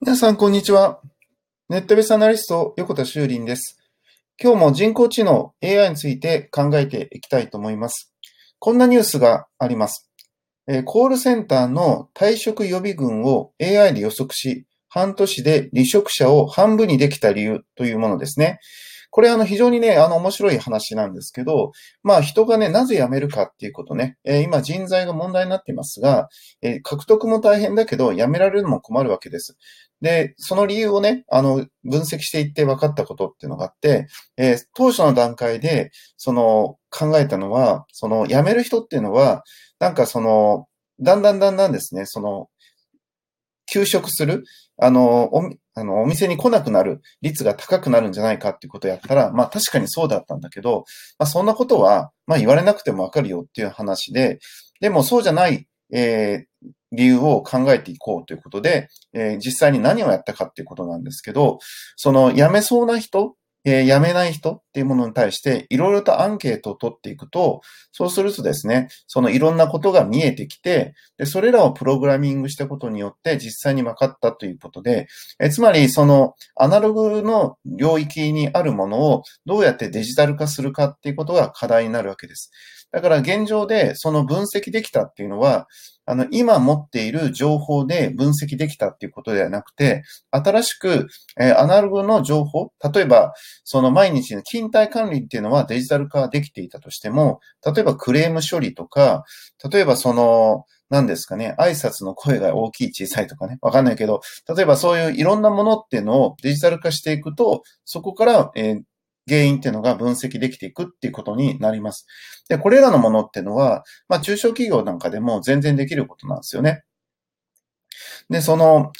皆さん、こんにちは。ネットベースアナリスト、横田修林です。今日も人工知能 AI について考えていきたいと思います。こんなニュースがあります。コールセンターの退職予備軍を AI で予測し、半年で離職者を半分にできた理由というものですね。これあの非常にね、あの面白い話なんですけど、まあ人がね、なぜ辞めるかっていうことね、えー、今人材が問題になっていますが、えー、獲得も大変だけど辞められるのも困るわけです。で、その理由をね、あの、分析していって分かったことっていうのがあって、えー、当初の段階で、その、考えたのは、その、辞める人っていうのは、なんかその、だんだんだんだんですね、その、休職する、あの、あの、お店に来なくなる率が高くなるんじゃないかっていうことをやったら、まあ確かにそうだったんだけど、まあそんなことは、まあ言われなくてもわかるよっていう話で、でもそうじゃない、えー、理由を考えていこうということで、えー、実際に何をやったかっていうことなんですけど、その辞めそうな人えー、辞めない人っていうものに対して、いろいろとアンケートを取っていくと、そうするとですね、そのいろんなことが見えてきて、で、それらをプログラミングしたことによって実際に分かったということで、えー、つまり、そのアナログの領域にあるものをどうやってデジタル化するかっていうことが課題になるわけです。だから現状でその分析できたっていうのは、あの、今持っている情報で分析できたっていうことではなくて、新しく、えー、アナログの情報、例えば、その毎日の勤怠管理っていうのはデジタル化できていたとしても、例えばクレーム処理とか、例えばその、何ですかね、挨拶の声が大きい小さいとかね、わかんないけど、例えばそういういろんなものっていうのをデジタル化していくと、そこから、えー、原因っていうのが分析できていくっていうことになります。で、これらのものっていうのは、まあ中小企業なんかでも全然できることなんですよね。で、その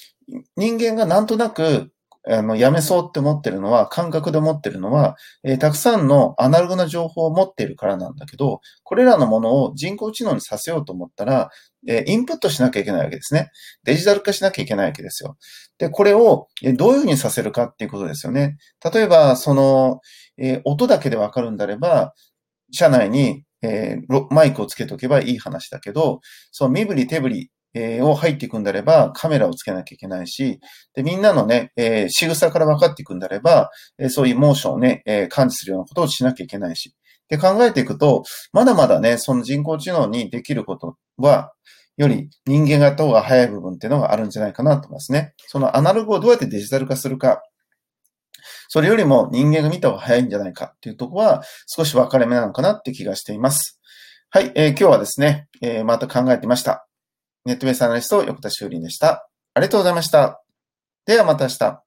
人間がなんとなくあの、やめそうって思ってるのは、感覚で思ってるのは、えー、たくさんのアナログな情報を持っているからなんだけど、これらのものを人工知能にさせようと思ったら、えー、インプットしなきゃいけないわけですね。デジタル化しなきゃいけないわけですよ。で、これを、えどういうふうにさせるかっていうことですよね。例えば、その、えー、音だけでわかるんであれば、車内に、えマイクをつけておけばいい話だけど、その身振り手振りえー、を入っていくんであれば、カメラをつけなきゃいけないし、で、みんなのね、えー、仕草から分かっていくんであれば、えー、そういうモーションをね、えー、感知するようなことをしなきゃいけないし。で、考えていくと、まだまだね、その人工知能にできることは、より人間がやった方が早い部分っていうのがあるんじゃないかなと思いますね。そのアナログをどうやってデジタル化するか。それよりも人間が見た方が早いんじゃないかっていうとこは少し分かれ目なのかなって気がしています。はい、えー、今日はですね、えー、また考えてみました。ネットベースアナリスト、横田修林でした。ありがとうございました。ではまた明日。